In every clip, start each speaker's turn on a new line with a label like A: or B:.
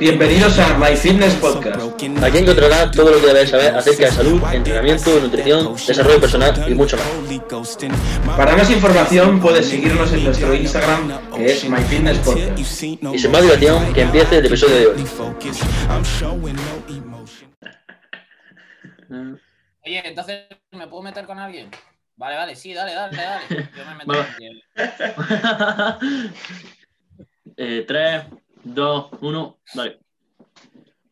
A: Bienvenidos a My Fitness Podcast.
B: Aquí encontrarás todo lo que debes saber acerca de salud, entrenamiento, nutrición, desarrollo personal y mucho más.
A: Para más información puedes seguirnos en nuestro Instagram que es My Fitness Podcast.
B: Y sin más dilación, que empiece el episodio de hoy.
C: Oye, entonces, ¿me puedo meter con alguien? Vale, vale, sí, dale, dale, dale. Yo me meto con alguien.
B: eh, 3, 2, 1, dale.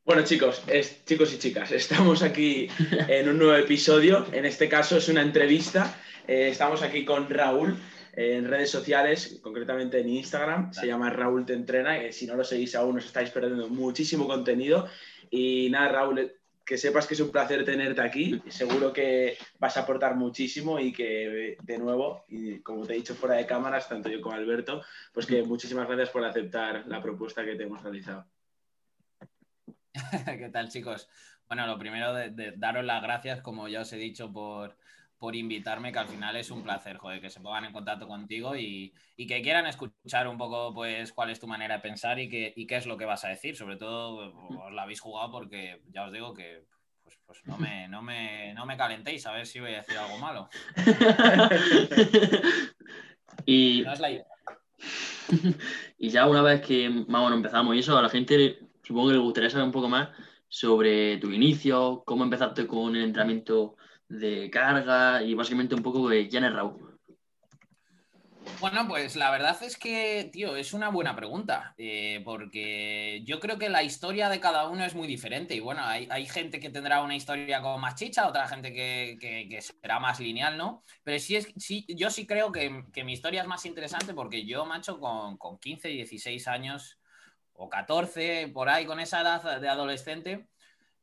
A: Bueno chicos, es- chicos y chicas, estamos aquí en un nuevo episodio. En este caso es una entrevista. Eh, estamos aquí con Raúl eh, en redes sociales, concretamente en Instagram. Se llama Raúl Te Entrena. si no lo seguís aún os estáis perdiendo muchísimo contenido. Y nada, Raúl, que sepas que es un placer tenerte aquí. Seguro que vas a aportar muchísimo y que de nuevo, y como te he dicho fuera de cámaras, tanto yo como Alberto, pues que muchísimas gracias por aceptar la propuesta que te hemos realizado.
C: ¿Qué tal, chicos? Bueno, lo primero de, de daros las gracias, como ya os he dicho, por, por invitarme, que al final es un placer, joder, que se pongan en contacto contigo y, y que quieran escuchar un poco, pues, cuál es tu manera de pensar y qué, y qué es lo que vas a decir. Sobre todo, os la habéis jugado porque ya os digo que, pues, pues no, me, no, me, no me calentéis a ver si voy a decir algo malo.
B: y,
C: No es la idea.
B: y ya una vez que más o menos empezamos y eso, a la gente supongo que le gustaría saber un poco más sobre tu inicio, cómo empezaste con el entrenamiento de carga y básicamente un poco de quién Raúl.
C: Bueno, pues la verdad es que, tío, es una buena pregunta, eh, porque yo creo que la historia de cada uno es muy diferente y bueno, hay, hay gente que tendrá una historia con más chicha, otra gente que, que- que será más lineal, ¿no? Pero sí, es, sí yo sí creo que, que mi historia es más interesante porque yo, macho, con, con 15, 16 años o 14, por ahí, con esa edad de adolescente,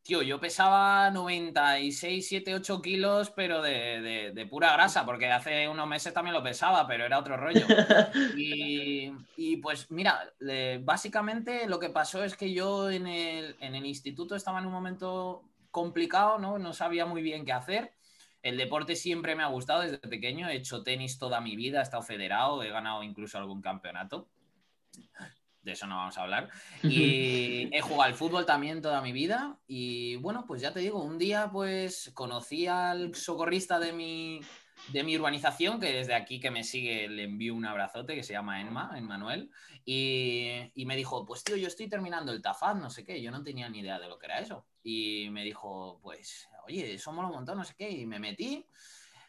C: Tío, yo pesaba 96, 7, 8 kilos, pero de, de- de pura grasa, porque hace unos meses también lo pesaba, pero era otro rollo. Y, y, pues mira, básicamente lo que pasó es que yo en el, en el instituto estaba en un momento complicado, ¿no? No sabía muy bien qué hacer. El deporte siempre me ha gustado desde pequeño, he hecho tenis toda mi vida, he estado federado, he ganado incluso algún campeonato. De eso no vamos a hablar. Y he jugado al fútbol también toda mi vida. Y bueno, pues ya te digo, un día pues conocí al socorrista de mi, de mi urbanización, que desde aquí que me sigue le envío un abrazote, que se llama Enma, Emmanuel. Y, y me dijo, pues tío, yo estoy terminando el TAFAD, no sé qué. Yo no tenía ni idea de lo que era eso. Y me dijo, pues, oye, eso mola un montón, no sé qué. Y me metí.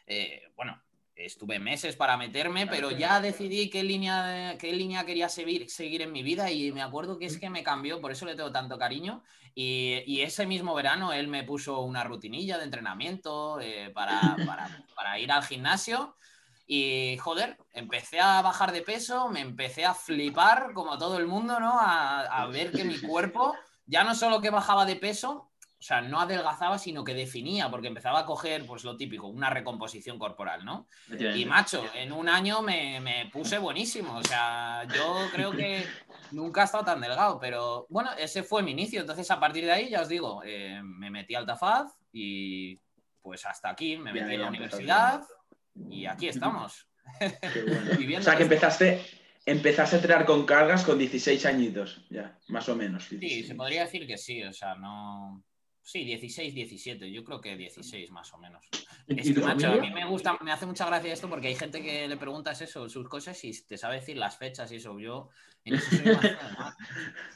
C: Eh, bueno, estuve meses para meterme, pero ya decidí qué línea, qué línea quería seguir, seguir en mi vida y me acuerdo que es que me cambió, por eso le tengo tanto cariño. Y, y ese mismo verano él me puso una rutinilla de entrenamiento eh, para, para- para ir al gimnasio. Y joder, empecé a bajar de peso, me empecé a flipar como todo el mundo, ¿no? A, a ver que mi cuerpo ya no solo que bajaba de peso, o sea, no adelgazaba, sino que definía, porque empezaba a coger, pues lo típico, una recomposición corporal, ¿no? Y macho, en un año me, me puse buenísimo. O sea, yo creo que nunca he estado tan delgado, pero bueno, ese fue mi inicio. Entonces, a partir de ahí, ya os digo, eh, me metí al TAFAD y pues hasta aquí me metí en la universidad y aquí estamos.
A: Qué bueno. O sea que empezaste, empezaste a entrenar con cargas con 16 añitos, ya, más o menos.
C: Sí,
A: 16.
C: se podría decir que sí, o sea, no. Sí, 16, 17, yo creo que 16 más o menos.
B: ¿Y-
C: Es
B: y
C: que,
B: tu
C: macho, a mí me gusta, me hace mucha gracia esto porque hay gente que le preguntas eso, sus cosas, y te sabe decir las fechas y eso. Yo en eso soy más.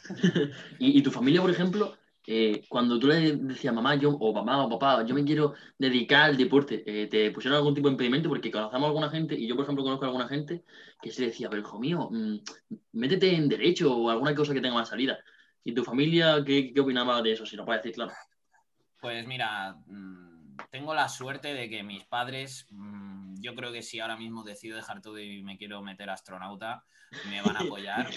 B: ¿Y, y tu familia, por ejemplo, eh, cuando tú le decías mamá yo, o mamá o papá, yo me quiero dedicar al deporte, eh, ¿te pusieron algún tipo de impedimento? Porque conocemos a alguna gente, y yo, por ejemplo, conozco a alguna gente que se decía, pero hijo mío, mm, métete en derecho o alguna cosa que tenga más salida. ¿Y tu familia qué, qué opinaba de eso? Si lo puedes decir, claro.
C: Pues mira, mm, tengo la suerte de que mis padres, mm, yo creo que si ahora mismo decido dejar todo y me quiero meter astronauta, me van a apoyar.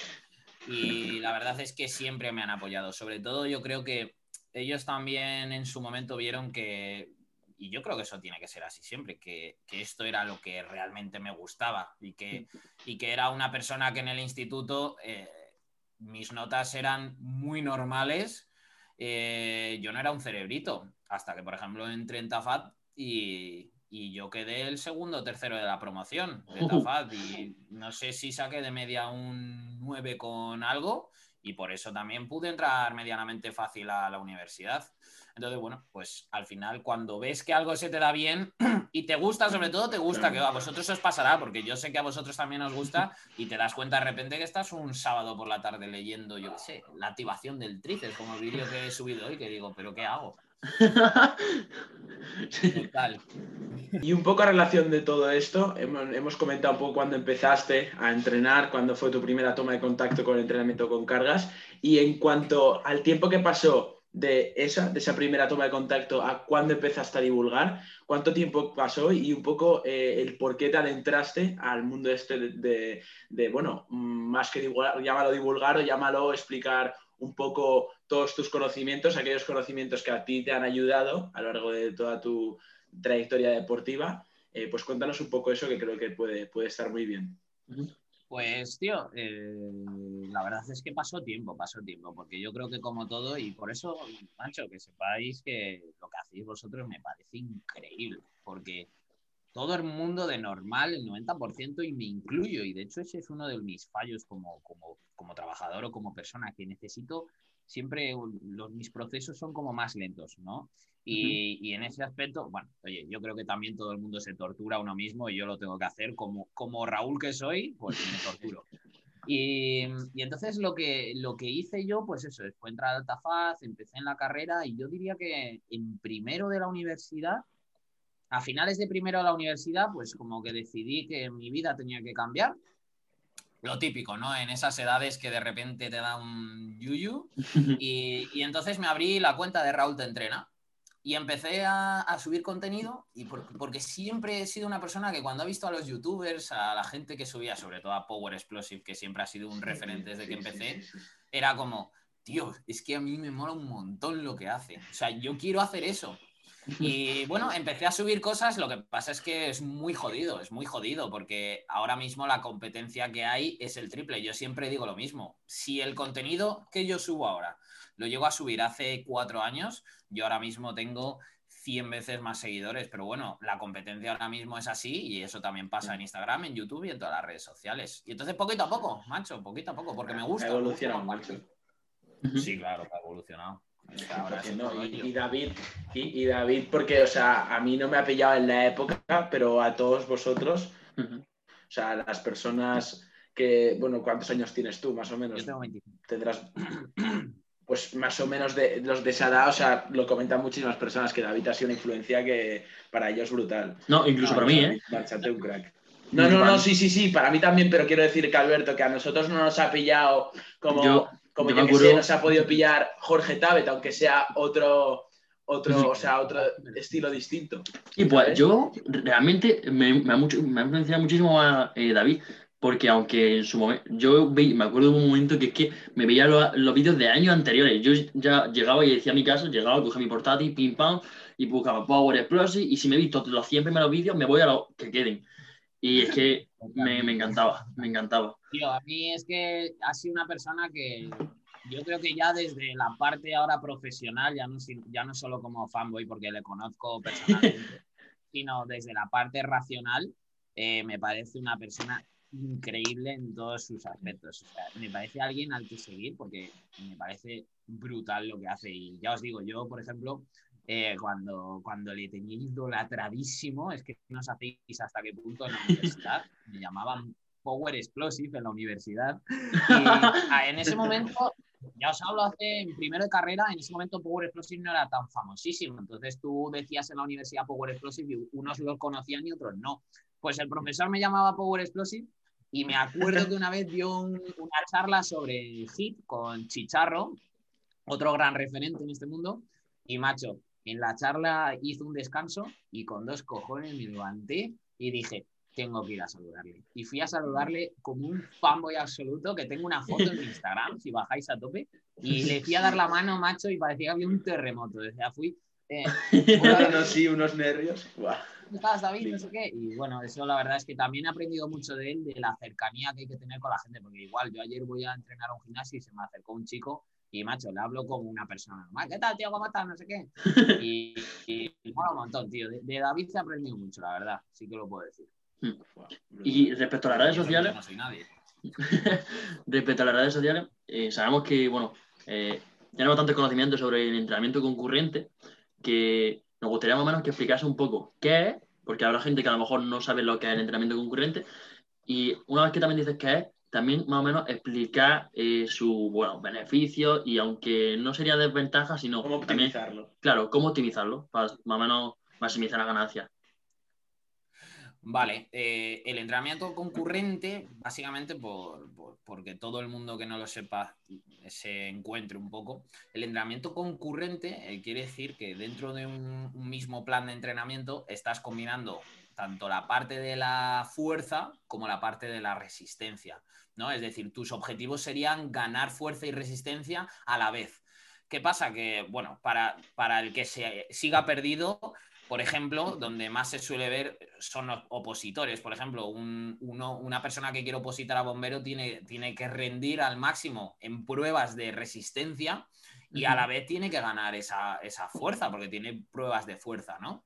C: Y la verdad es que siempre me han apoyado. Sobre todo yo creo que ellos también en su momento vieron que, y yo creo que eso tiene que ser así siempre, que, que esto era lo que realmente me gustaba y que, y que era una persona que en el instituto eh, mis notas eran muy normales eh, yo no era un cerebrito. Hasta que, por ejemplo, entré en Tafat y, y yo quedé el segundo o tercero de la promoción de Tafat. Y no sé si saqué de media un 9 con algo. y por eso también pude entrar medianamente fácil a la universidad. Entonces, bueno, pues al final cuando ves que algo se te da bien y te gusta, sobre todo te gusta, que a vosotros os pasará, porque yo sé que a vosotros también os gusta y te das cuenta de repente que estás un sábado por la tarde leyendo, yo qué sé, la activación del tríceps, como el vídeo que he subido hoy, que digo, pero ¿qué hago?
A: Total. Y un poco a relación de todo esto, hemos, comentado un poco cuando empezaste a entrenar, cuando fue tu primera toma de contacto con el entrenamiento con cargas, y en cuanto al tiempo que pasó de esa, de esa primera toma de contacto a cuando empezaste a divulgar, cuánto tiempo pasó y un poco eh, el por qué te adentraste al mundo este de, de, bueno, más que divulgar, llámalo divulgar o llámalo explicar un poco todos tus conocimientos, aquellos conocimientos que a ti te han ayudado a lo largo de toda tu trayectoria deportiva. Eh, pues cuéntanos un poco eso que creo que puede, puede estar muy bien.
C: Pues, tío, eh, la verdad es que pasó tiempo, pasó tiempo, porque yo creo que como todo, y por eso, Mancho, que sepáis que lo que hacéis vosotros me parece increíble, porque todo el mundo de normal, el 90%, y me incluyo, y de hecho ese es uno de mis fallos como, como, como trabajador o como persona, que necesito siempre los, mis procesos son como más lentos, ¿no? Y, y, en ese aspecto, bueno, oye, yo creo que también todo el mundo se tortura a uno mismo y yo lo tengo que hacer como, como Raúl que soy, pues me torturo. Y, y, entonces lo que, lo que hice yo, pues eso, fue entrar a Altafaz, empecé en la carrera y yo diría que en primero de la universidad, a finales de primero de la universidad, pues como que decidí que mi vida tenía que cambiar lo típico, ¿no? En esas edades que de repente te da un yuyu. Y, y entonces me abrí la cuenta de Raúl Te Entrena y empecé a, a subir contenido y porque siempre he sido una persona que cuando ha visto a los youtubers, a la gente que subía, sobre todo a Power Explosive, que siempre ha sido un referente desde que empecé, era como, tío, es que a mí me mola un montón lo que hace. O sea, yo quiero hacer eso. Y bueno, empecé a subir cosas, lo que pasa es que es muy jodido, es muy jodido, porque ahora mismo la competencia que hay es el triple. Yo siempre digo lo mismo, si el contenido que yo subo ahora lo llego a subir hace cuatro años, yo ahora mismo tengo 100 veces más seguidores, pero bueno, la competencia ahora mismo es así y eso también pasa en Instagram, en YouTube y en todas las redes sociales. Y entonces poquito a poco, macho, poquito a poco, porque me gusta. Ha
A: evolucionado, macho.
C: Sí, claro, ha evolucionado
A: y, David, y, David, porque, o sea, a mí no me ha pillado en la época, pero a todos vosotros, o sea, las personas que, bueno, ¿cuántos años tienes tú, más o menos?
C: Yo tengo 25.
A: Tendrás, pues más o menos de los de esa edad, o sea, lo comentan muchísimas personas que David ha sido una influencia que para ellos brutal.
B: No, incluso para mí, ¿eh?
A: un crack. No, no, no, sí, sí, sí, para mí también, pero quiero decir que Alberto, que a nosotros no nos ha pillado como como yo, que sé, no se ha podido pillar Jorge Tabet, aunque sea otro, otro, o sea, otro estilo distinto.
B: Y pues yo realmente me, me, ha, mucho, me ha influenciado muchísimo a eh, David, porque aunque en su momento, yo me acuerdo de un momento que es que me veía los, vídeos de años anteriores, yo ya llegaba y decía a mi casa, llegaba, cogía mi portátil, pim pam, y buscaba Power Explosive, y si me he visto los 100 primeros vídeos, me voy a los que queden. Y es que me, me encantaba, me encantaba.
C: Tío, a mí es que ha sido una persona que yo creo que ya desde la parte ahora profesional, ya no, ya no solo como fanboy porque le conozco personalmente, sino desde la parte racional, eh, me parece una persona increíble en todos sus aspectos. O sea, me parece alguien al que seguir porque me parece brutal lo que hace. Y ya os digo, yo, por ejemplo, eh, cuando, cuando le tenía idolatradísimo, es que no sabéis hasta qué punto en la universidad me llamaban Power Explosive en la universidad. Y en ese momento, ya os hablo hace en primero de carrera, en ese momento Power Explosive no era tan famosísimo. Entonces tú decías en la universidad Power Explosive y unos lo conocían y otros no. Pues el profesor me llamaba Power Explosive y me acuerdo que una vez dio una charla sobre HIT con Chicharro, otro gran referente en este mundo. Y macho, en la charla hizo un descanso y con dos cojones me levanté y dije, tengo que ir a saludarle. Y fui a saludarle como un fanboy absoluto, que tengo una foto en Instagram, si bajáis a tope, y le fui a dar la mano, macho, y parecía que había un terremoto. O sea, fui...
A: Eh, sí, unos nervios.
C: estás, David? No sé qué. Y bueno, eso la verdad es que también he aprendido mucho de él, de la cercanía que hay que tener con la gente, porque igual yo ayer voy a entrenar a un gimnasio y se me acercó un chico y macho, le hablo como una persona normal. ¿Qué tal, tío? ¿Cómo estás? No sé qué. Y, y, mola un montón, tío. De, David se ha aprendido mucho, la verdad. Sí que lo puedo decir.
B: Hmm. Y respecto a las redes sociales.
C: No soy nadie.
B: Respecto a las redes sociales, eh, sabemos que, bueno, eh, tenemos tanto conocimiento sobre el entrenamiento concurrente que nos gustaría más o menos que explicase un poco qué es, porque habrá gente que a lo mejor no sabe lo que es el entrenamiento concurrente, y una vez que también dices qué es, también más o menos explicar eh, su bueno, beneficio y aunque no sería desventaja, sino
A: ¿Cómo optimizarlo?
B: claro, cómo optimizarlo para más o menos maximizar la ganancia.
C: Vale, eh, el entrenamiento concurrente, básicamente por, porque todo el mundo que no lo sepa se encuentre un poco, el entrenamiento concurrente eh, quiere decir que dentro de un, mismo plan de entrenamiento estás combinando tanto la parte de la fuerza como la parte de la resistencia, ¿no? Es decir, tus objetivos serían ganar fuerza y resistencia a la vez. ¿Qué pasa? Que, bueno, para, para el que se siga perdido, por ejemplo, donde más se suele ver son los opositores. Por ejemplo, una persona que quiere opositar a bombero tiene, tiene, que rendir al máximo en pruebas de resistencia y a la vez tiene que ganar esa, fuerza, porque tiene pruebas de fuerza, ¿no?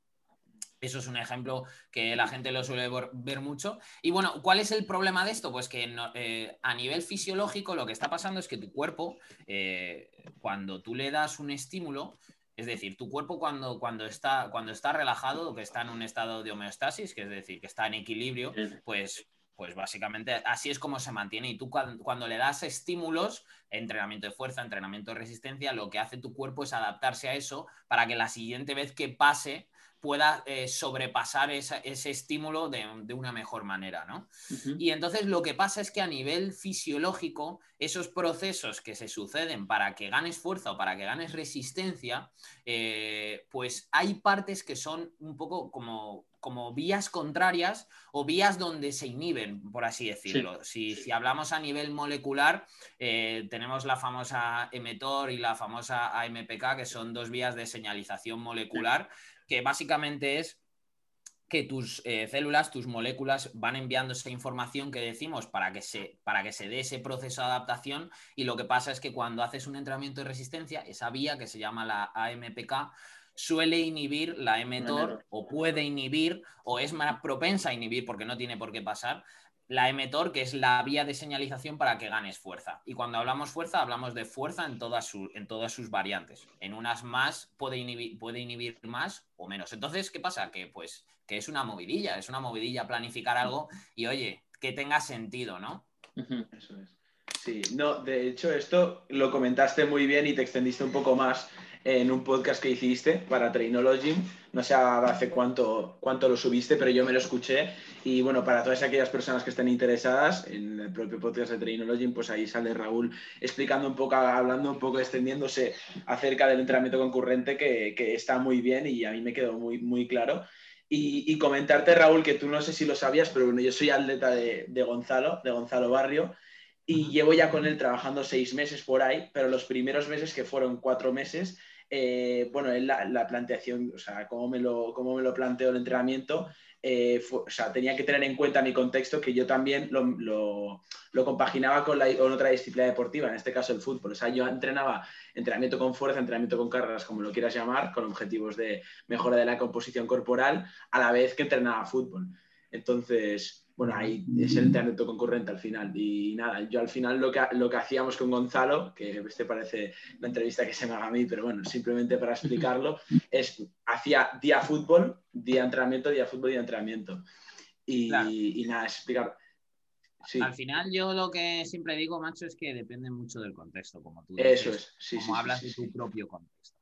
C: Eso es un ejemplo que la gente lo suele ver mucho. Y bueno, ¿cuál es el problema de esto? Pues que eh, a nivel fisiológico lo que está pasando es que tu cuerpo, eh, cuando tú le das un estímulo, es decir, tu cuerpo cuando, cuando, está, cuando está relajado, que está en un estado de homeostasis, que es decir, que está en equilibrio, pues, pues básicamente así es como se mantiene. Y tú cuando, le das estímulos, entrenamiento de fuerza, entrenamiento de resistencia, lo que hace tu cuerpo es adaptarse a eso para que la siguiente vez que pase pueda eh, sobrepasar ese estímulo de, una mejor manera, ¿no? Y entonces lo que pasa es que a nivel fisiológico, esos procesos que se suceden para que ganes fuerza o para que ganes resistencia, eh, pues hay partes que son un poco como, como vías contrarias o vías donde se inhiben, por así decirlo. si, hablamos a nivel molecular, eh, tenemos la famosa mTOR y la famosa AMPK, que son dos vías de señalización molecular que básicamente es que tus eh, células, tus moléculas van enviando esa información que decimos para que, se, para que se dé ese proceso de adaptación y lo que pasa es que cuando haces un entrenamiento de resistencia, esa vía que se llama la AMPK suele inhibir la mTOR o puede inhibir o es más propensa a inhibir porque no tiene por qué pasar la mTOR, que es la vía de señalización para que ganes fuerza. Y cuando hablamos fuerza, hablamos de fuerza en todas, en todas sus variantes. En unas más puede inhibir, puede inhibir más o menos. Entonces, ¿qué pasa? Que pues que es una movidilla, es una movidilla planificar algo y oye, que tenga sentido, ¿no?
A: Eso es. Sí, no, de hecho esto lo comentaste muy bien y te extendiste un poco más en un podcast que hiciste para Trainology. No sé hace cuánto, cuánto lo subiste, pero yo me lo escuché. Y bueno, para todas aquellas personas que estén interesadas en el propio podcast de Trainology, pues ahí sale Raúl explicando un poco, hablando un poco, extendiéndose acerca del entrenamiento concurrente, que, que está muy bien y a mí me quedó muy, muy claro. Y, y, comentarte, Raúl, que tú no sé si lo sabías, pero bueno, yo soy atleta de, de Gonzalo, de Gonzalo Barrio, y llevo ya con él trabajando seis meses por ahí, pero los primeros meses, que fueron cuatro meses, eh, bueno, la, la, planteación, o sea, cómo me lo, cómo me lo planteo el entrenamiento, eh, o sea, tenía que tener en cuenta mi contexto, que yo también lo, lo, lo compaginaba con, la, con, otra disciplina deportiva, en este caso el fútbol. O sea, yo entrenaba entrenamiento con fuerza, entrenamiento con cargas, como lo quieras llamar, con objetivos de mejora de la composición corporal, a la vez que entrenaba fútbol. Entonces, bueno, ahí es el entrenamiento concurrente al final. Y nada, yo al final lo que, lo que hacíamos con Gonzalo, que este parece la entrevista que se me haga a mí, pero bueno, simplemente para explicarlo, es hacía día fútbol, día entrenamiento, día fútbol, día entrenamiento. Y, y nada, explicar.
C: Sí. Al final yo lo que siempre digo, macho, es que depende mucho del contexto, como tú
A: dices. Eso es, sí,
C: como hablas de tu propio contexto.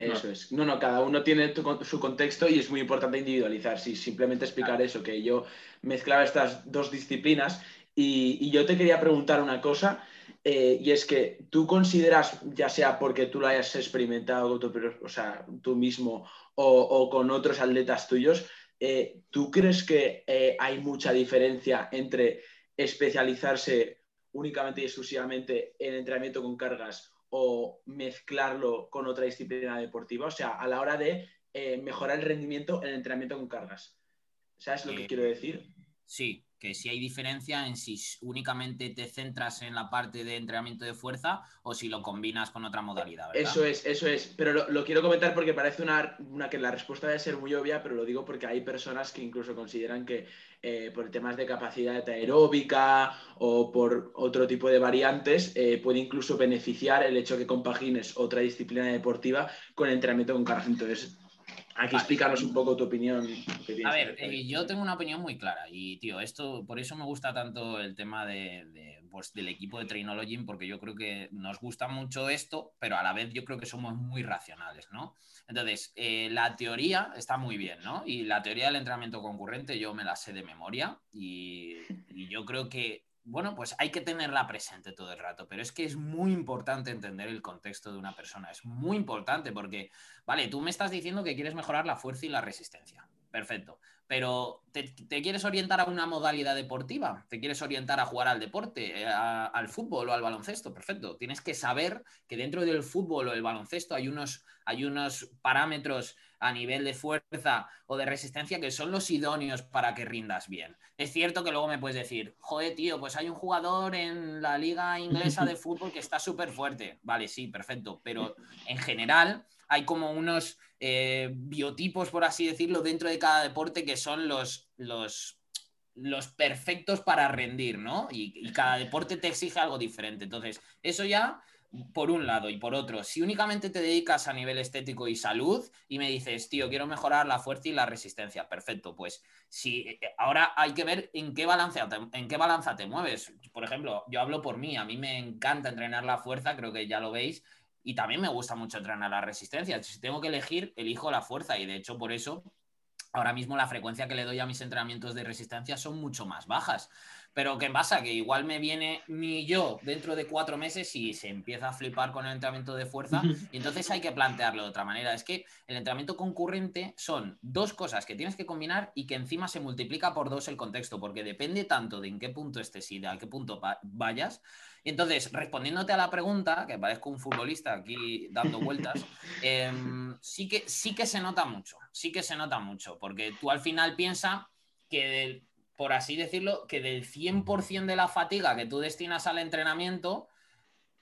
A: Eso es. No, no, cada uno tiene su contexto y es muy importante individualizar. Sí, simplemente explicar eso, que yo mezclaba estas dos disciplinas y, yo te quería preguntar una cosa, eh, y es que tú consideras, ya sea porque tú lo hayas experimentado o sea, tú mismo o, con otros atletas tuyos, eh, ¿tú crees que eh, hay mucha diferencia entre especializarse únicamente y exclusivamente en entrenamiento con cargas o mezclarlo con otra disciplina deportiva, o sea, a la hora de eh, mejorar el rendimiento en el entrenamiento con cargas. ¿Sabes lo que
C: eh,
A: quiero decir?
C: Sí, que si hay diferencia en si únicamente te centras en la parte de entrenamiento de fuerza o si lo combinas con otra modalidad.
A: Eso es, eso es. Pero lo, quiero comentar porque parece una, una, que la respuesta debe ser muy obvia, pero lo digo porque hay personas que incluso consideran que eh, por temas de capacidad aeróbica o por otro tipo de variantes eh, puede incluso beneficiar el hecho que compagines otra disciplina deportiva con entrenamiento con cargas. Entonces, Aquí explícanos un poco tu opinión.
C: A ver, eh, yo tengo una opinión muy clara y, tío, esto, por eso me gusta tanto el tema de, pues, del equipo de Trainology, porque yo creo que nos gusta mucho esto, pero a la vez yo creo que somos muy racionales, ¿no? Entonces, eh, la teoría está muy bien, ¿no? Y la teoría del entrenamiento concurrente yo me la sé de memoria y, y yo creo que bueno, pues hay que tenerla presente todo el rato, pero es que es muy importante entender el contexto de una persona, es muy importante porque, vale, tú me estás diciendo que quieres mejorar la fuerza y la resistencia, perfecto, pero ¿te, quieres orientar a una modalidad deportiva? ¿Te quieres orientar a jugar al deporte, eh, al fútbol o al baloncesto? Perfecto, tienes que saber que dentro del fútbol o el baloncesto hay unos, hay unos parámetros a nivel de fuerza o de resistencia que son los idóneos para que rindas bien. Es cierto que luego me puedes decir, joder, tío, pues hay un jugador en la liga inglesa de fútbol que está súper fuerte. Vale, sí, perfecto, pero en general hay como unos eh, biotipos, por así decirlo, dentro de cada deporte que son los, los los perfectos para rendir, ¿no? Y, cada deporte te exige algo diferente. Entonces, eso ya por un lado y por otro, si únicamente te dedicas a nivel estético y salud y me dices, tío, quiero mejorar la fuerza y la resistencia, perfecto, pues si eh, ahora hay que ver en qué balanza en qué balanza te mueves. Por ejemplo, yo hablo por mí, a mí me encanta entrenar la fuerza, creo que ya lo veis, y también me gusta mucho entrenar la resistencia. Si tengo que elegir, elijo la fuerza y de hecho por eso ahora mismo la frecuencia que le doy a mis entrenamientos de resistencia son mucho más bajas. Pero ¿qué pasa? Que igual me viene mi yo dentro de cuatro meses y se empieza a flipar con el entrenamiento de fuerza y entonces hay que plantearlo de otra manera. Es que el entrenamiento concurrente son dos cosas que tienes que combinar y que encima se multiplica por dos el contexto, porque depende tanto de en qué punto estés y de a qué punto vayas. Entonces, respondiéndote a la pregunta, que parezco un futbolista aquí dando vueltas, em, sí, que, sí que se nota mucho, sí que se nota mucho, porque tú al final piensas que por así decirlo, que del 100% de la fatiga que tú destinas al entrenamiento,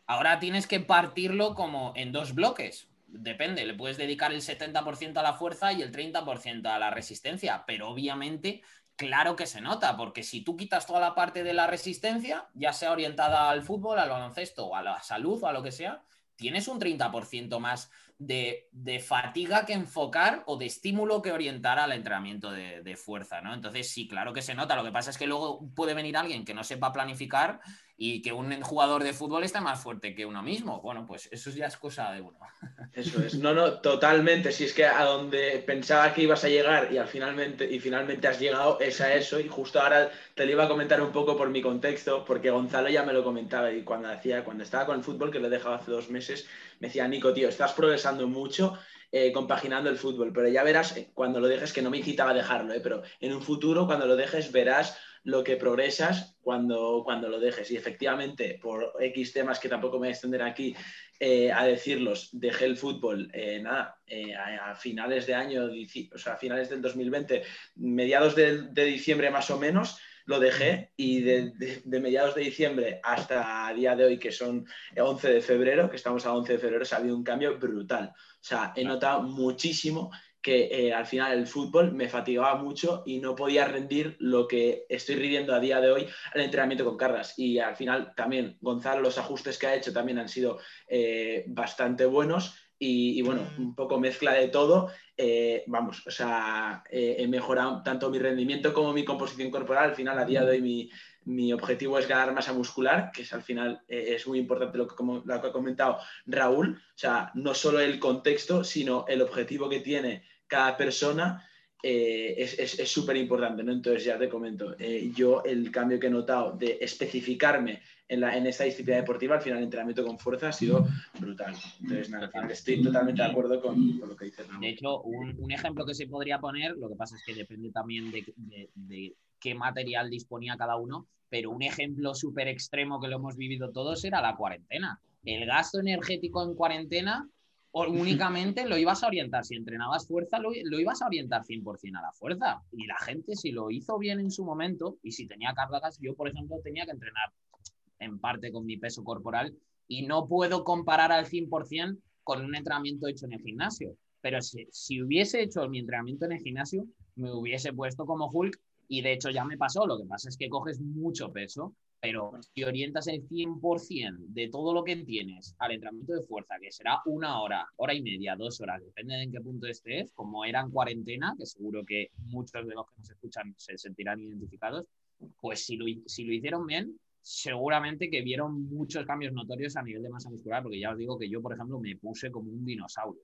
C: ahora tienes que partirlo como en dos bloques. Depende, le puedes dedicar el 70% a la fuerza y el 30% a la resistencia, pero obviamente, claro que se nota, porque si tú quitas toda la parte de la resistencia, ya sea orientada al fútbol, al baloncesto o a la salud o a lo que sea, tienes un 30% más de, fatiga que enfocar o de estímulo que orientar al entrenamiento de, de, fuerza, ¿no? Entonces, sí, claro que se nota. Lo que pasa es que luego puede venir alguien que no sepa planificar y que un jugador de fútbol esté más fuerte que uno mismo. Bueno, pues eso ya es cosa de uno.
A: Eso es. No, no, totalmente. Si es que a donde pensaba que ibas a llegar y, al finalmente, y finalmente has llegado es a eso. Y justo ahora te lo iba a comentar un poco por mi contexto, porque Gonzalo ya me lo comentaba y cuando, hacía, cuando estaba con el fútbol, que lo he dejado hace dos meses, me decía, Nico, tío, estás progresando mucho eh, compaginando el fútbol, pero ya verás eh, cuando lo dejes, que no me incitaba a dejarlo, eh, pero en un futuro, cuando lo dejes, verás lo que progresas cuando, cuando lo dejes. Y efectivamente, por X temas que tampoco me voy a extender aquí eh, a decirlos, dejé el fútbol eh, nada, eh, a, finales de año, o sea, a finales del 2020, mediados de, diciembre más o menos, lo dejé y de, de, mediados de diciembre hasta día de hoy, que son 11 de febrero, que estamos a 11 de febrero, ha habido un cambio brutal. O sea, he notado muchísimo que eh, al final el fútbol me fatigaba mucho y no podía rendir lo que estoy rindiendo a día de hoy al entrenamiento con cargas. Y al final también Gonzalo, los ajustes que ha hecho también han sido eh, bastante buenos. Y, bueno, un poco mezcla de todo. Eh, vamos, o sea, he mejorado tanto mi rendimiento como mi composición corporal. Al final, a día de hoy, mi, mi objetivo es ganar masa muscular, que es al final es muy importante lo que, como, lo que ha comentado Raúl. O sea, no solo el contexto, sino el objetivo que tiene cada persona eh, es súper importante, ¿no? Entonces ya te comento, eh, yo el cambio que he notado de especificarme en, la, en esta disciplina deportiva, al final el entrenamiento con fuerza ha sido brutal. Entonces, nada, estoy totalmente de acuerdo con, lo que dices.
C: De hecho, un, ejemplo que se podría poner, lo que pasa es que depende también de, qué material disponía cada uno, pero un ejemplo súper extremo que lo hemos vivido todos era la cuarentena. El gasto energético en cuarentena únicamente lo ibas a orientar. Si entrenabas fuerza, lo, ibas a orientar 100% a la fuerza. Y la gente, si lo hizo bien en su momento y si tenía cargas, yo, por ejemplo, tenía que entrenar en parte con mi peso corporal y no puedo comparar al 100% con un entrenamiento hecho en el gimnasio. Pero si, si hubiese hecho mi entrenamiento en el gimnasio, me hubiese puesto como Hulk y de hecho ya me pasó. Lo que pasa es que coges mucho peso pero si orientas el 100% de todo lo que tienes al entrenamiento de fuerza, que será una hora, hora y media, dos horas, depende de en qué punto estés, como era en cuarentena, que seguro que muchos de los que nos escuchan se sentirán identificados, pues si lo, si lo hicieron bien, seguramente que vieron muchos cambios notorios a nivel de masa muscular, porque ya os digo que yo, por ejemplo, me puse como un dinosaurio.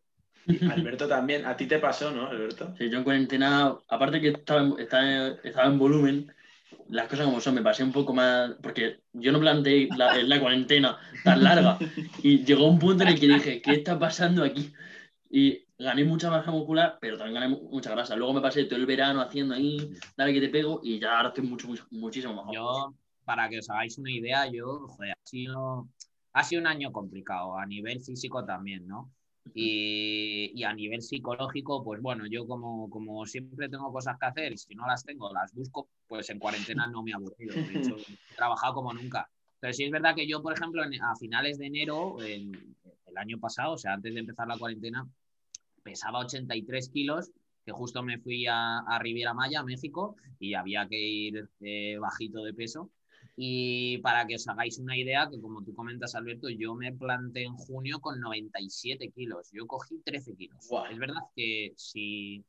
A: Alberto también, a ti te pasó, ¿no, Alberto?
B: Sí, yo en cuarentena, aparte que estaba, estaba, estaba en volumen, las cosas como son, me pasé un poco más, porque yo no planteé la, la, cuarentena tan larga y llegó un punto en el que dije, ¿qué está pasando aquí? Y gané mucha masa muscular, pero también gané mucha grasa. Luego me pasé todo el verano haciendo ahí, dale que te pego y ya ahora estoy mucho, mucho muchísimo mejor.
C: Yo, para que os hagáis una idea, yo, joder, ha sido, ha sido un año complicado, a nivel físico también, ¿no? Y, a nivel psicológico, pues bueno, yo como, como siempre tengo cosas que hacer y si no las tengo, las busco, pues en cuarentena no me ha aburrido. De hecho, he trabajado como nunca. Pero sí es verdad que yo, por ejemplo, a finales de enero, el año pasado, o sea, antes de empezar la cuarentena, pesaba 83 kilos, que justo me fui a, Riviera Maya, México, y había que ir eh, bajito de peso. Y para que os hagáis una idea, que como tú comentas, Alberto, yo me planté en junio con 97 kilos. Yo cogí 13 kilos. Es verdad que si,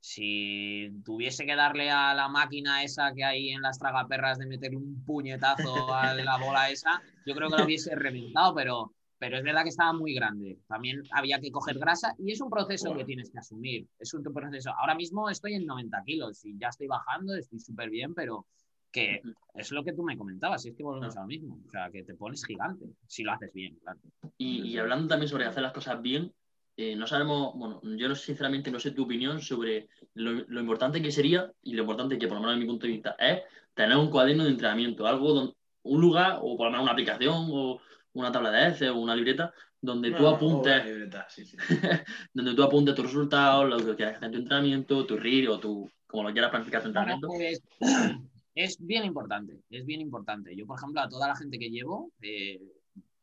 C: si tuviese que darle a la máquina esa que hay en las tragaperras de meter un puñetazo a la bola esa, yo creo que lo hubiese reventado, pero, pero es verdad que estaba muy grande. También había que coger grasa y es un proceso que tienes que asumir. Es un proceso. Ahora mismo estoy en 90 kilos y ya estoy bajando, estoy súper bien, pero que es lo que tú me comentabas, y es que volvemos a lo mismo, o sea, que te pones gigante si lo haces bien, claro.
B: Y, hablando también sobre hacer las cosas bien, eh, no sabemos, bueno, yo sinceramente no sé tu opinión sobre lo, importante que sería, y lo importante que por lo menos en mi punto de vista es tener un cuaderno de entrenamiento, algo, un lugar, o por lo menos una aplicación, o una tabla de Excel, o una libreta, donde tú apuntes, donde tú apuntes tus resultados, lo que quieras hacer en tu entrenamiento, tu RIR, o tu, como lo quieras planificar tu entrenamiento.
C: Pues, es bien importante, es bien importante. Yo, por ejemplo, a toda la gente que llevo, eh,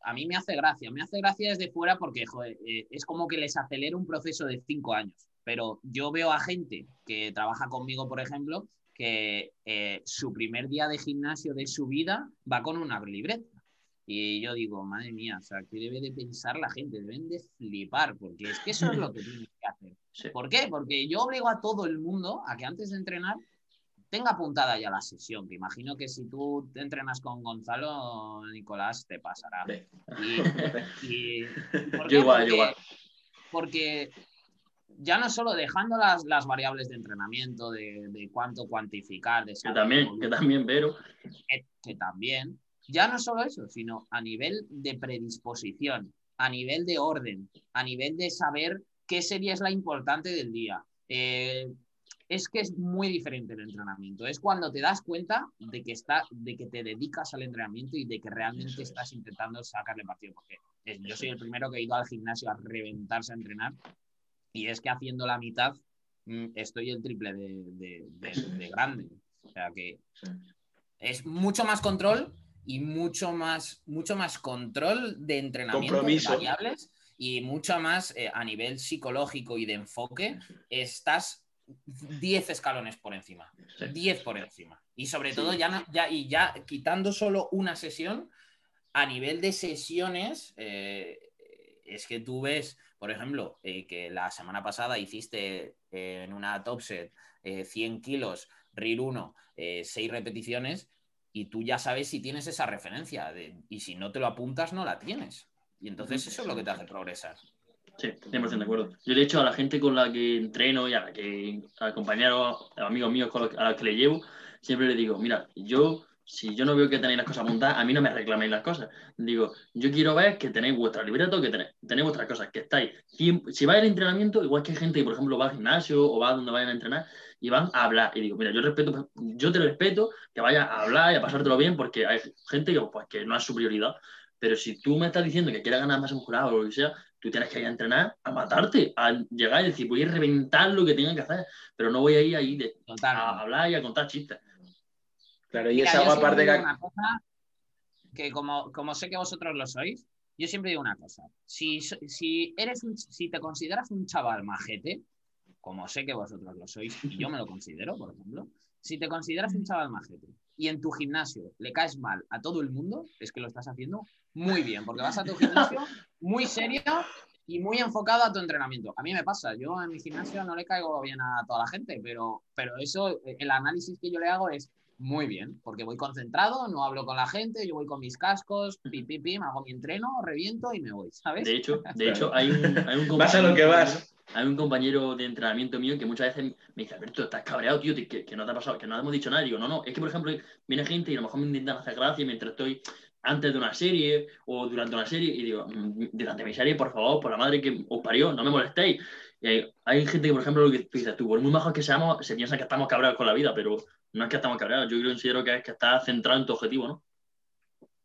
C: a mí me hace gracia, me hace gracia desde fuera porque eh, es como que les acelera un proceso de cinco años. Pero yo veo a gente que trabaja conmigo, por ejemplo, que eh, su primer día de gimnasio de su vida va con una libreta. Y yo digo, madre mía, o sea, ¿qué debe de pensar la gente? Deben de flipar, porque es que eso es lo que tienen que hacer. ¿Por qué? Porque yo obligo a todo el mundo a que antes de entrenar tenga apuntada ya la sesión, que imagino que si tú te entrenas con Gonzalo, Nicolás, te pasará. Y,
B: igual, igual.
C: Porque ya no solo dejando las, las variables de entrenamiento, de, de cuánto cuantificar, de
B: que también, que también, pero
C: que, también, ya no solo eso, sino a nivel de predisposición, a nivel de orden, a nivel de saber qué sería es la importante del día. Eh, es que es muy diferente el entrenamiento. Es cuando te das cuenta de que, está, de que te dedicas al entrenamiento y de que realmente estás intentando sacarle partido. Porque yo soy el primero que he ido al gimnasio a reventarse a entrenar y es que haciendo la mitad mm, estoy el triple de, grande. O sea que es mucho más control y mucho más, mucho más control de entrenamiento variables y mucho más eh, a nivel psicológico y de enfoque. Estás 10 escalones por encima. 10 por encima. Y sobre todo, ya, ya, y ya quitando solo una sesión, a nivel de sesiones, eh, es que tú ves, por ejemplo, eh, que la semana pasada hiciste eh, en una top set 100 kilos, RIR 1, 6 repeticiones, y tú ya sabes si tienes esa referencia. y si no te lo apuntas, no la tienes. Y entonces eso es lo que te hace progresar.
B: Sí, 100% de acuerdo. Yo, de hecho, a la gente con la que entreno y a la que, a compañeros, amigos míos a los que le llevo, siempre le digo, mira, yo, si yo no veo que tenéis las cosas montadas, a mí no me reclaméis las cosas. Digo, yo quiero ver que tenéis vuestra libreto, que tenéis, tenéis vuestras cosas, que estáis. Si vais al entrenamiento, igual que hay gente que, por ejemplo, va al gimnasio o va donde vayan a entrenar y van a hablar. Y digo, mira, yo respeto, yo te respeto que vayas a hablar y a pasártelo bien porque hay gente que, pues, que no es su prioridad Pero si tú me estás diciendo que quieres ganar masa muscular o lo que sea, tú tienes que ir a entrenar, a matarte, a llegar y decir, voy a reventar lo que tengan que hacer, pero no voy a ir ahí de, a hablar y a contar chistes.
A: Claro, y esa es aparte que...
C: que como, como sé que vosotros lo sois, yo siempre digo una cosa. Si, si, eres si te consideras un chaval majete, como sé que vosotros lo sois, y yo me lo considero, por ejemplo, si te consideras un chaval majete y en tu gimnasio le caes mal a todo el mundo, es que lo estás haciendo muy bien, porque vas a tu gimnasio muy serio y muy enfocado a tu entrenamiento. A mí me pasa, yo en mi gimnasio no le caigo bien a toda la gente, pero, pero eso, el análisis que yo le hago es muy bien, porque voy concentrado, no hablo con la gente, yo voy con mis cascos, pim, pim, pim, hago mi entreno, reviento y me voy, ¿sabes?
B: De hecho, de hecho hay un, hay un
A: Vas a lo que vas.
B: Hay un compañero de entrenamiento mío que muchas veces me dice, Alberto, estás cabreado, tío, que, no te ha pasado, que no hemos dicho nada. Y digo, no, no, es que, por ejemplo, viene gente y a lo mejor me intentan hacer gracia mientras estoy antes de una serie o durante una serie y digo, mm, durante mi serie, por favor, por la madre que os parió, no me molestéis. Y hay, gente que, por ejemplo, lo que tú dices, tú, por muy majos que seamos, se piensa que estamos cabreados con la vida, pero no es que estamos cabreados, yo considero que es que estás centrado en tu objetivo, ¿no?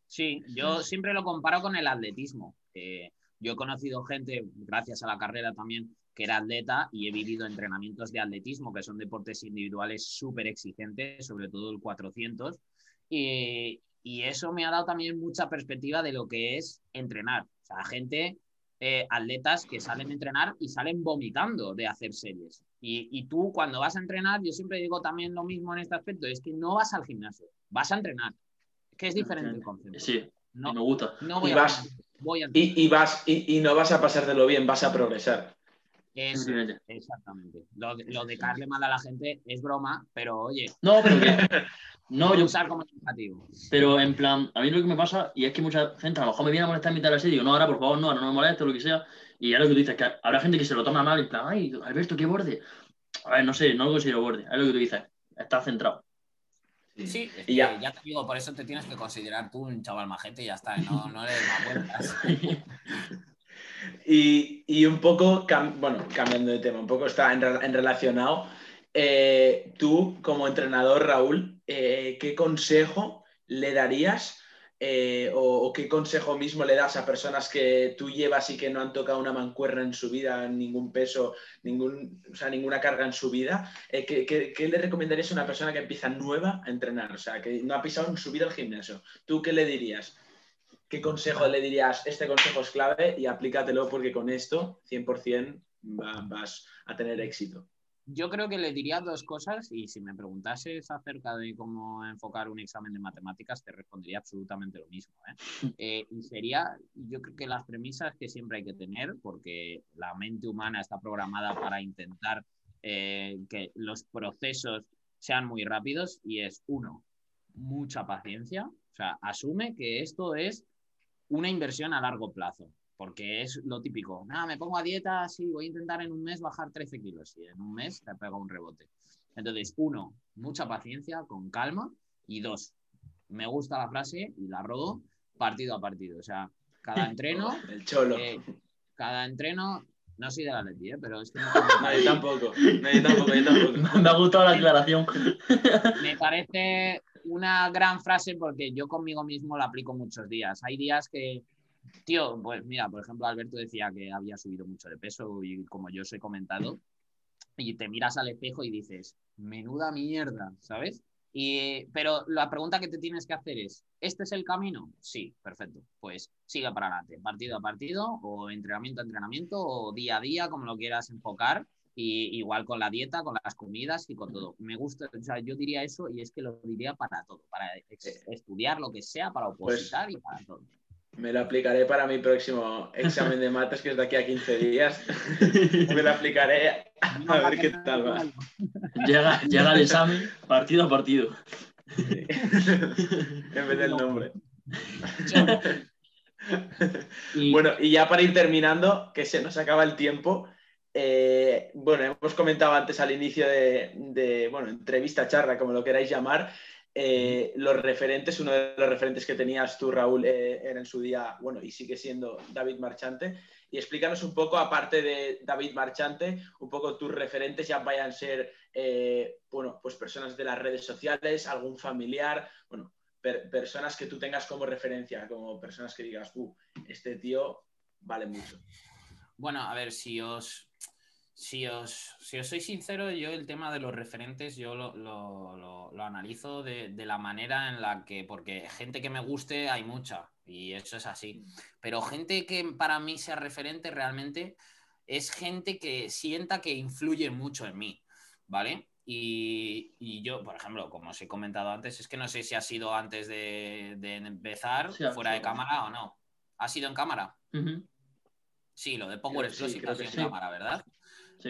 C: Sí, yo siempre lo comparo con el atletismo. yo he conocido gente, gracias a la carrera también, que era atleta y he vivido entrenamientos de atletismo, que son deportes individuales súper exigentes, sobre todo el 400. Y, y, eso me ha dado también mucha perspectiva de lo que es entrenar. O sea, gente, eh, atletas que salen a entrenar y salen vomitando de hacer series. Y, y, tú cuando vas a entrenar, yo siempre digo también lo mismo en este aspecto, es que no vas al gimnasio, vas a entrenar. Que es diferente el concepto.
B: Sí, no, me gusta.
A: No voy y, vas, voy a y, y, vas, y, y no vas a pasártelo bien, vas a progresar
C: exactamente. Lo, lo, de caerle mal a la gente es broma, pero oye.
B: No, pero que. No, yo. Usar como negativo. Pero en plan, a mí lo que me pasa, y es que mucha gente a lo mejor me viene a molestar en mitad de la serie, digo, no, ahora por favor, no, ahora no me moleste, lo que sea. Y ya lo que tú dices, que habrá gente que se lo toma mal, en plan, ay, Alberto, qué borde. A ver, no sé, no lo considero borde. Es lo que tú dices, estás centrado.
C: Sí, y ya. ya te digo, por eso te tienes que considerar tú un chaval majete y ya está, no, no le des más vueltas.
A: Y, un poco, bueno, cambiando de tema, un poco está en, relacionado. Eh, tú, como entrenador, Raúl, eh, ¿qué consejo le darías eh, o, qué consejo mismo le das a personas que tú llevas y que no han tocado una mancuerna en su vida, ningún peso, ningún, o sea, ninguna carga en su vida? ¿qué, qué, le recomendarías a una persona que empieza nueva a entrenar? O sea, que no ha pisado en su vida el gimnasio. ¿Tú qué le dirías? ¿Qué consejo le dirías? Este consejo es clave y aplícatelo porque con esto 100% vas a tener éxito.
C: Yo creo que le diría dos cosas y si me preguntases acerca de cómo enfocar un examen de matemáticas, te respondería absolutamente lo mismo. ¿eh? Eh, y sería, yo creo que las premisas que siempre hay que tener, porque la mente humana está programada para intentar eh, que los procesos sean muy rápidos y es uno, mucha paciencia. O sea, asume que esto es una inversión a largo plazo, porque es lo típico. Nada, me pongo a dieta, sí, voy a intentar en un mes bajar 13 kilos y en un mes te pega un rebote. Entonces, uno, mucha paciencia, con calma. Y dos, me gusta la frase y la robo partido a partido. O sea, cada entreno.
A: El cholo.
C: Eh, cada entreno. No soy de la Leti, ¿eh? pero es que no.
A: Nadie tampoco. Nadie tampoco, nadie tampoco.
B: Me ha gustado la aclaración.
C: Me parece una gran frase porque yo conmigo mismo la aplico muchos días. Hay días que, tío, pues mira, por ejemplo, Alberto decía que había subido mucho de peso y como yo os he comentado, y te miras al espejo y dices, menuda mierda, ¿sabes? Y, pero la pregunta que te tienes que hacer es, ¿este es el camino? Sí, perfecto. Pues sigue para adelante, partido a partido, o entrenamiento a entrenamiento, o día a día, como lo quieras enfocar, y igual con la dieta, con las comidas y con todo. Me gusta, o sea, yo diría eso y es que lo diría para todo, para estudiar lo que sea, para pues opositar y para todo.
A: Me lo aplicaré para mi próximo examen de mates, que es de aquí a 15 días. me lo aplicaré a ver qué tal va.
B: Llega, llega el examen partido a partido.
A: en vez del nombre. Bueno, y ya para ir terminando, que se nos acaba el tiempo, eh, bueno, hemos comentado antes al inicio de, bueno, entrevista, charla, como lo queráis llamar, eh, los referentes, uno de los referentes que tenías tú, Raúl, eh, era en su día, bueno, y sigue siendo David Marchante. Y explícanos un poco, aparte de David Marchante, un poco tus referentes ya vayan a ser, bueno, pues personas de las redes sociales, algún familiar, bueno, personas que tú tengas como referencia, como personas que digas, uh, este tío vale mucho.
C: Bueno, a ver, si os, si os, si os soy sincero, yo el tema de los referentes, yo lo, analizo de, de, la manera en la que, porque gente que me guste hay mucha, y eso es así, pero gente que para mí sea referente realmente es gente que sienta que influye mucho en mí, ¿vale? Y, yo, por ejemplo, como os he comentado antes, es que no sé si ha sido antes de, empezar, fuera de cámara o no. ¿Ha sido en cámara? Sí, lo de Power Explosive ha sido en cámara, ¿verdad?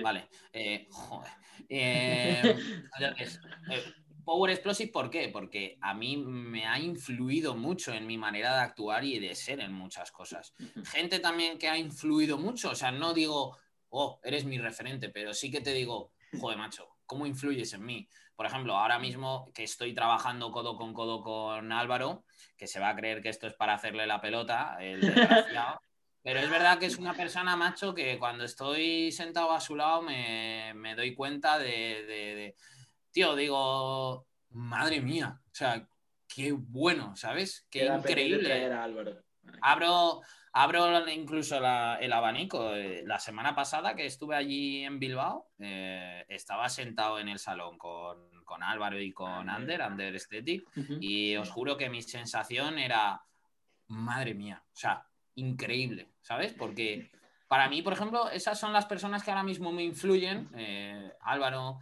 C: Vale. Eh, joder. Eh, eh, Power Explosive, ¿por qué? Porque a mí me ha influido mucho en mi manera de actuar y de ser en muchas cosas. Gente también que ha influido mucho, o sea, no digo, oh, eres mi referente, pero sí que te digo, joder, macho, ¿cómo influyes en mí? Por ejemplo, ahora mismo que estoy trabajando codo con codo con Álvaro, que se va a creer que esto es para hacerle la pelota, el desgraciado. Pero es verdad que es una persona, macho, que cuando estoy sentado a su lado me, doy cuenta de, Tío, digo, madre mía, o sea, qué bueno, ¿sabes? Qué increíble. Abro, Abro incluso el abanico. Eh, la semana pasada que estuve allí en Bilbao, eh, estaba sentado en el salón con, Álvaro y con Ander, Ander Aesthetic, y os juro que mi sensación era, madre mía, o sea, increíble, ¿sabes? Porque para mí, por ejemplo, esas son las personas que ahora mismo me influyen, eh, Álvaro,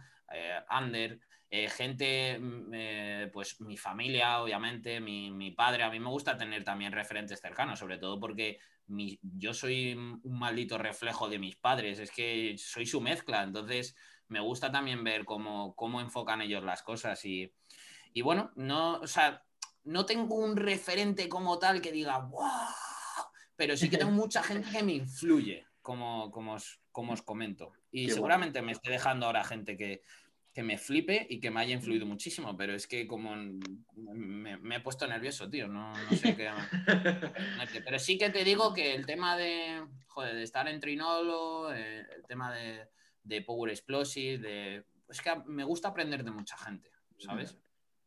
C: Ander, eh, gente, mm, eh, pues mi familia, obviamente, mi, padre, a mí me gusta tener también referentes cercanos, sobre todo porque yo soy un maldito reflejo de mis padres, es que soy su mezcla, entonces me gusta también ver cómo, cómo enfocan ellos las cosas y, bueno, no, o sea, no tengo un referente como tal que diga, ¡wow! Pero sí que tengo mucha gente que me influye, como, como, os, como os comento. Y seguramente me esté dejando ahora gente que, que me flipe y que me haya influido muchísimo, pero es que como me, he puesto nervioso, tío, no, sé qué... pero sí que te digo que el tema de, joder, de estar en Trinolo, eh, el tema de, Power Explosive, de... Es que me gusta aprender de mucha gente, ¿sabes?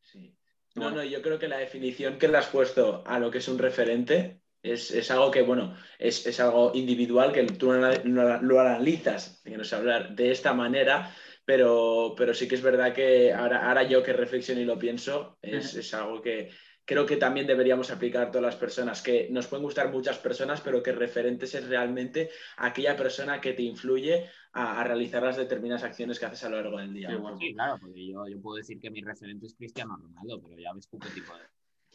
A: Sí. No, no, yo creo que la definición que le has puesto a lo que es un referente es, algo que, bueno, es, algo individual, que tú lo analizas, que no sé hablar de esta manera, pero, pero sí que es verdad que ahora, ahora yo que reflexiono y lo pienso, es, es, algo que creo que también deberíamos aplicar a todas las personas, que nos pueden gustar muchas personas, pero que referentes es realmente aquella persona que te influye a, realizar las determinadas acciones que haces a lo largo del día.
C: Sí, claro, porque yo, yo, puedo decir que mi referente es Cristiano Ronaldo, pero ya ves qué tipo de,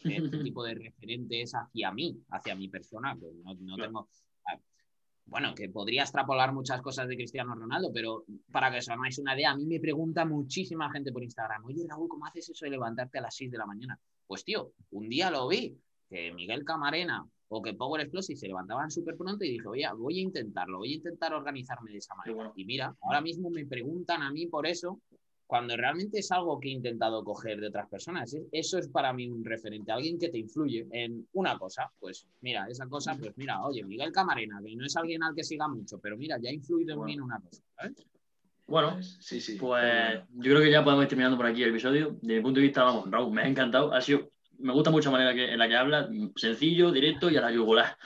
C: qué tipo de referente es hacia mí, hacia mi persona, pues no, no tengo bueno, que podría extrapolar muchas cosas de Cristiano Ronaldo, pero para que os hagáis una idea, a mí me pregunta muchísima gente por Instagram, oye Raúl, ¿cómo haces eso de levantarte a las 6 de la mañana? Pues tío, un día lo vi, que Miguel Camarena o que Power Explosive se levantaban súper pronto y dije, oye, voy a intentarlo, voy a intentar organizarme de esa manera. Y mira, ahora mismo me preguntan a mí por eso cuando realmente es algo que he intentado coger de otras personas. Eso es para mí un referente, alguien que te influye en una cosa. Pues mira, esa cosa, pues mira, oye, Miguel Camarena, que no es alguien al que siga mucho, pero mira, ya ha influido en mí en una cosa.
B: Bueno, pues, sí, sí. Pues yo creo que ya podemos ir terminando por aquí el episodio. Desde mi punto de vista, vamos, Raúl, me ha encantado. Ha sido, me gusta mucho la manera que, en la que habla, sencillo, directo y a la yugular.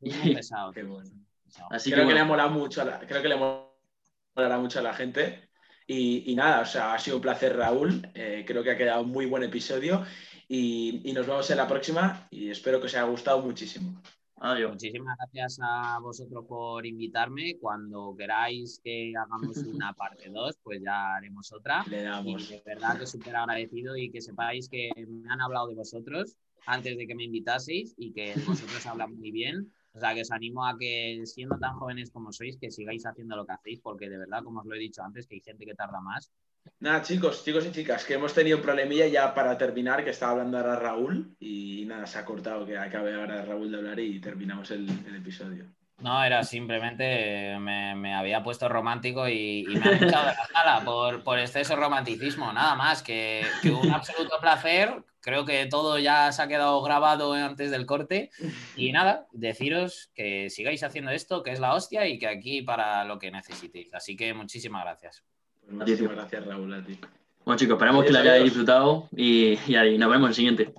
A: Muy pesado, qué bueno. Así creo que, le ha molado mucho, creo que le molará mucho a la gente y, nada, o sea, ha sido un placer, Raúl. Eh, creo que ha quedado un muy buen episodio y, nos vemos en la próxima y espero que os haya gustado muchísimo.
C: Adiós. Muchísimas gracias a vosotros por invitarme. Cuando queráis que hagamos una parte 2, pues ya haremos otra.
A: Le damos.
C: Y de verdad que súper agradecido y que sepáis que me han hablado de vosotros antes de que me invitaseis y que vosotros hablan muy bien. O sea, que os animo a que, siendo tan jóvenes como sois, que sigáis haciendo lo que hacéis, porque de verdad, como os lo he dicho antes, que hay gente que tarda más.
A: Nada, chicos, chicos y chicas, que hemos tenido un problemilla ya para terminar, que estaba hablando ahora Raúl, y nada, se ha cortado que acabe ahora Raúl de hablar y terminamos el, episodio.
C: No, era simplemente me, había puesto romántico y, me han echado de la sala por, por exceso romanticismo, nada más, que, que un absoluto placer creo que todo ya se ha quedado grabado antes del corte. Y nada, deciros que sigáis haciendo esto, que es la hostia, y que aquí para lo que necesitéis. Así que muchísimas gracias.
A: Pues muchísimas gracias, Raúl, a ti.
B: Bueno, chicos, esperamos que lo hayáis disfrutado y, y nos vemos en el siguiente.